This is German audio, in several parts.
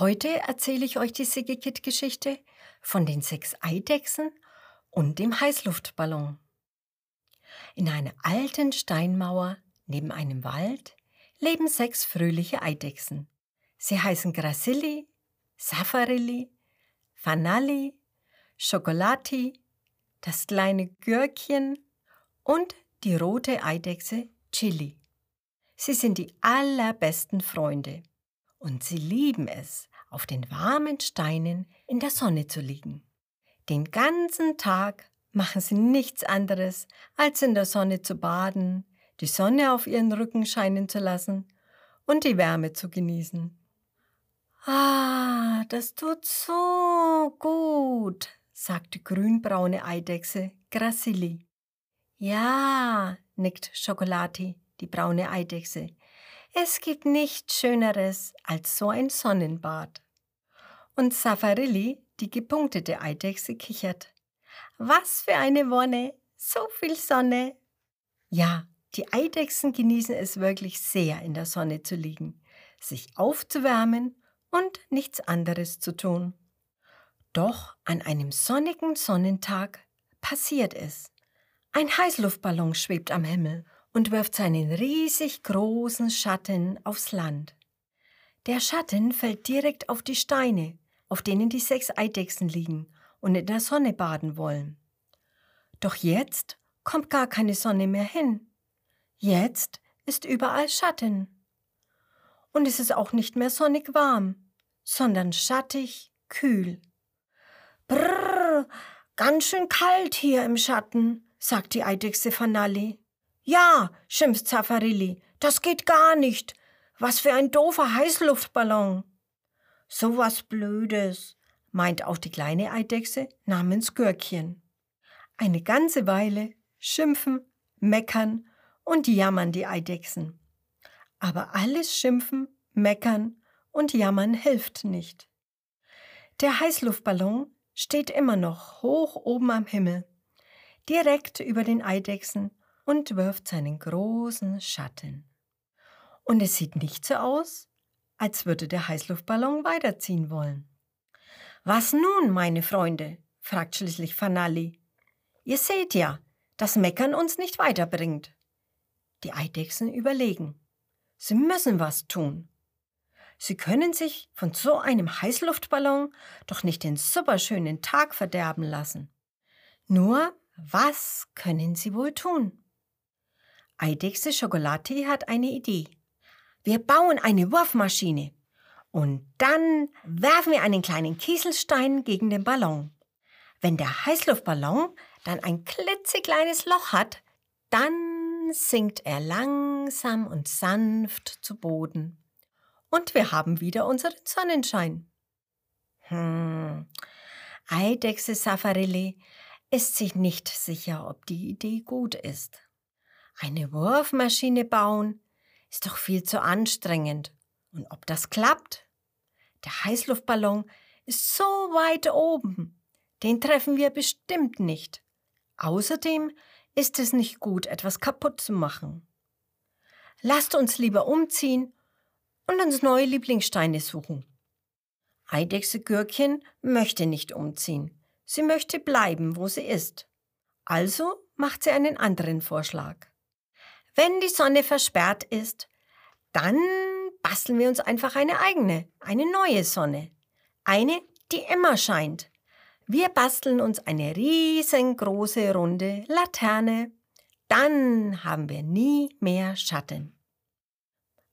Heute erzähle ich euch die Sigekit-Geschichte von den sechs Eidechsen und dem Heißluftballon. In einer alten Steinmauer neben einem Wald leben sechs fröhliche Eidechsen. Sie heißen Gracilli, Safarilli, Fanalli, Schokolati, das kleine Gürkchen und die rote Eidechse Chili. Sie sind die allerbesten Freunde und sie lieben es, auf den warmen Steinen in der Sonne zu liegen. Den ganzen Tag machen sie nichts anderes, als in der Sonne zu baden, die Sonne auf ihren Rücken scheinen zu lassen und die Wärme zu genießen. Ah, das tut so gut, sagte grünbraune Eidechse Gracilli. Ja, nickt Schokolati, die braune Eidechse. Es gibt nichts Schöneres als so ein Sonnenbad. Und Safarilli, die gepunktete Eidechse, kichert. Was für eine Wonne! So viel Sonne! Ja, die Eidechsen genießen es wirklich sehr, in der Sonne zu liegen, sich aufzuwärmen und nichts anderes zu tun. Doch an einem sonnigen Sonnentag passiert es. Ein Heißluftballon schwebt am Himmel und wirft seinen riesig großen Schatten aufs Land. Der Schatten fällt direkt auf die Steine, auf denen die sechs Eidechsen liegen und in der Sonne baden wollen. Doch jetzt kommt gar keine Sonne mehr hin. Jetzt ist überall Schatten. Und es ist auch nicht mehr sonnig warm, sondern schattig, kühl. Brrr, ganz schön kalt hier im Schatten, sagt die Eidechse Fanalli. Ja, schimpft Zafarilli, das geht gar nicht. Was für ein doofer Heißluftballon. So was Blödes, meint auch die kleine Eidechse namens Gürkchen. Eine ganze Weile schimpfen, meckern und jammern die Eidechsen. Aber alles Schimpfen, Meckern und Jammern hilft nicht. Der Heißluftballon steht immer noch hoch oben am Himmel, direkt über den Eidechsen und wirft seinen großen Schatten. Und es sieht nicht so aus, als würde der Heißluftballon weiterziehen wollen. Was nun, meine Freunde? fragt schließlich Fanalli. Ihr seht ja, dass Meckern uns nicht weiterbringt. Die Eidechsen überlegen. Sie müssen was tun. Sie können sich von so einem Heißluftballon doch nicht den superschönen Tag verderben lassen. Nur, was können Sie wohl tun? Eidechse Schokolati hat eine Idee. Wir bauen eine Wurfmaschine und dann werfen wir einen kleinen Kieselstein gegen den Ballon. Wenn der Heißluftballon dann ein klitzekleines Loch hat, dann sinkt er langsam und sanft zu Boden. Und wir haben wieder unseren Sonnenschein. Hm, Eidechse Safarilli ist sich nicht sicher, ob die Idee gut ist. Eine Wurfmaschine bauen ist doch viel zu anstrengend. Und ob das klappt? Der Heißluftballon ist so weit oben. Den treffen wir bestimmt nicht. Außerdem ist es nicht gut, etwas kaputt zu machen. Lasst uns lieber umziehen und uns neue Lieblingssteine suchen. Eidechse Gürkchen möchte nicht umziehen. Sie möchte bleiben, wo sie ist. Also macht sie einen anderen Vorschlag. Wenn die Sonne versperrt ist, dann basteln wir uns einfach eine eigene, eine neue Sonne. Eine, die immer scheint. Wir basteln uns eine riesengroße runde Laterne. Dann haben wir nie mehr Schatten.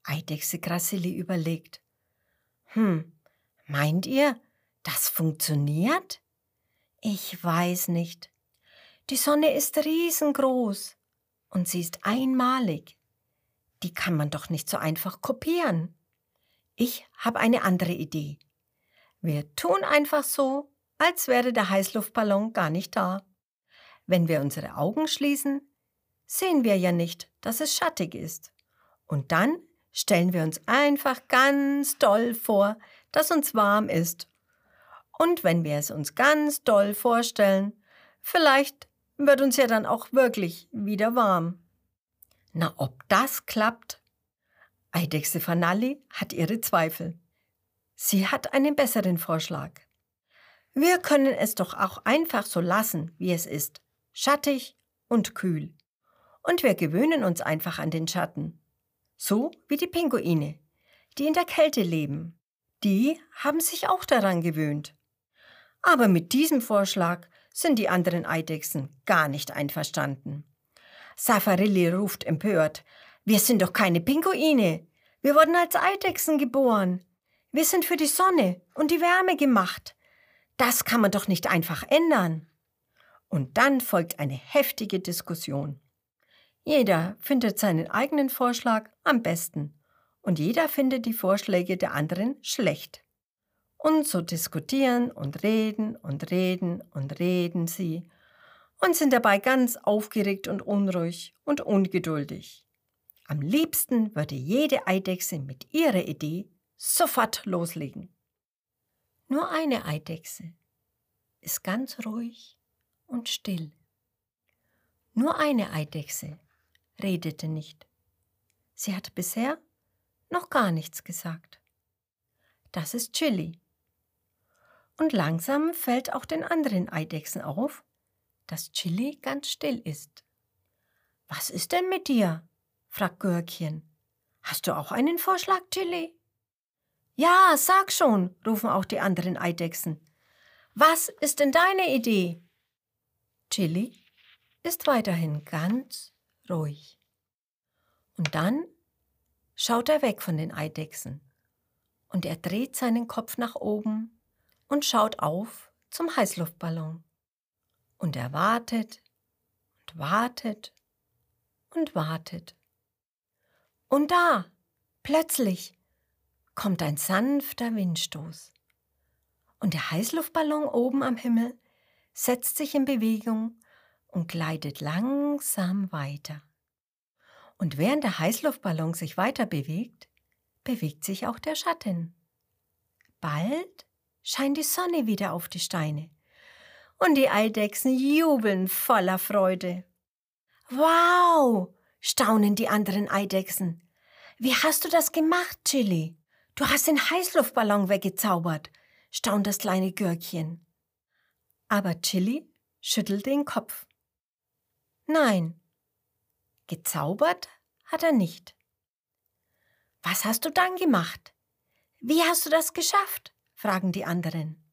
Eidechse Gracilli überlegt. Hm, meint ihr, das funktioniert? Ich weiß nicht. Die Sonne ist riesengroß und sie ist einmalig. Die kann man doch nicht so einfach kopieren. Ich habe eine andere Idee. Wir tun einfach so, als wäre der Heißluftballon gar nicht da. Wenn wir unsere Augen schließen, sehen wir ja nicht, dass es schattig ist. Und dann stellen wir uns einfach ganz doll vor, dass uns warm ist. Und wenn wir es uns ganz doll vorstellen, vielleicht wird uns ja dann auch wirklich wieder warm. Na, ob das klappt? Eidechse Fanalli hat ihre Zweifel. Sie hat einen besseren Vorschlag. Wir können es doch auch einfach so lassen, wie es ist. Schattig und kühl. Und wir gewöhnen uns einfach an den Schatten. So wie die Pinguine, die in der Kälte leben. Die haben sich auch daran gewöhnt. Aber mit diesem Vorschlag sind die anderen Eidechsen gar nicht einverstanden. Safarilli ruft empört, wir sind doch keine Pinguine. Wir wurden als Eidechsen geboren. Wir sind für die Sonne und die Wärme gemacht. Das kann man doch nicht einfach ändern. Und dann folgt eine heftige Diskussion. Jeder findet seinen eigenen Vorschlag am besten und jeder findet die Vorschläge der anderen schlecht. Und so diskutieren und reden und reden und reden sie und sind dabei ganz aufgeregt und unruhig und ungeduldig. Am liebsten würde jede Eidechse mit ihrer Idee sofort loslegen. Nur eine Eidechse ist ganz ruhig und still. Nur eine Eidechse redete nicht. Sie hat bisher noch gar nichts gesagt. Das ist Chili. Und langsam fällt auch den anderen Eidechsen auf, dass Chili ganz still ist. Was ist denn mit dir? fragt Görkchen. Hast du auch einen Vorschlag, Chili? Ja, sag schon, rufen auch die anderen Eidechsen. Was ist denn deine Idee? Chili ist weiterhin ganz ruhig. Und dann schaut er weg von den Eidechsen und er dreht seinen Kopf nach oben und schaut auf zum Heißluftballon. Und er wartet und wartet und wartet. Und da, plötzlich, kommt ein sanfter Windstoß. Und der Heißluftballon oben am Himmel setzt sich in Bewegung und gleitet langsam weiter. Und während der Heißluftballon sich weiter bewegt, bewegt sich auch der Schatten. Bald scheint die Sonne wieder auf die Steine und die Eidechsen jubeln voller Freude. Wow, staunen die anderen Eidechsen. Wie hast du das gemacht, Chili? Du hast den Heißluftballon weggezaubert, staunt das kleine Görkchen. Aber Chili schüttelt den Kopf. Nein, gezaubert hat er nicht. Was hast du dann gemacht? Wie hast du das geschafft? Fragen die anderen.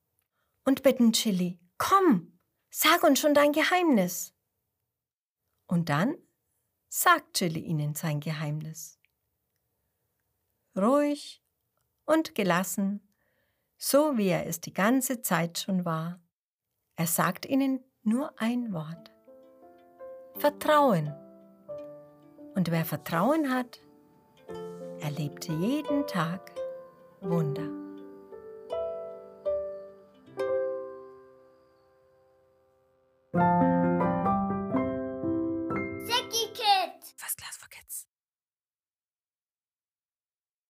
Und bitten Chili, komm, sag uns schon dein Geheimnis. Und dann sagt Chili ihnen sein Geheimnis. Ruhig und gelassen, so wie er es die ganze Zeit schon war. Er sagt ihnen nur ein Wort. Vertrauen. Und wer Vertrauen hat, erlebt jeden Tag Wunder.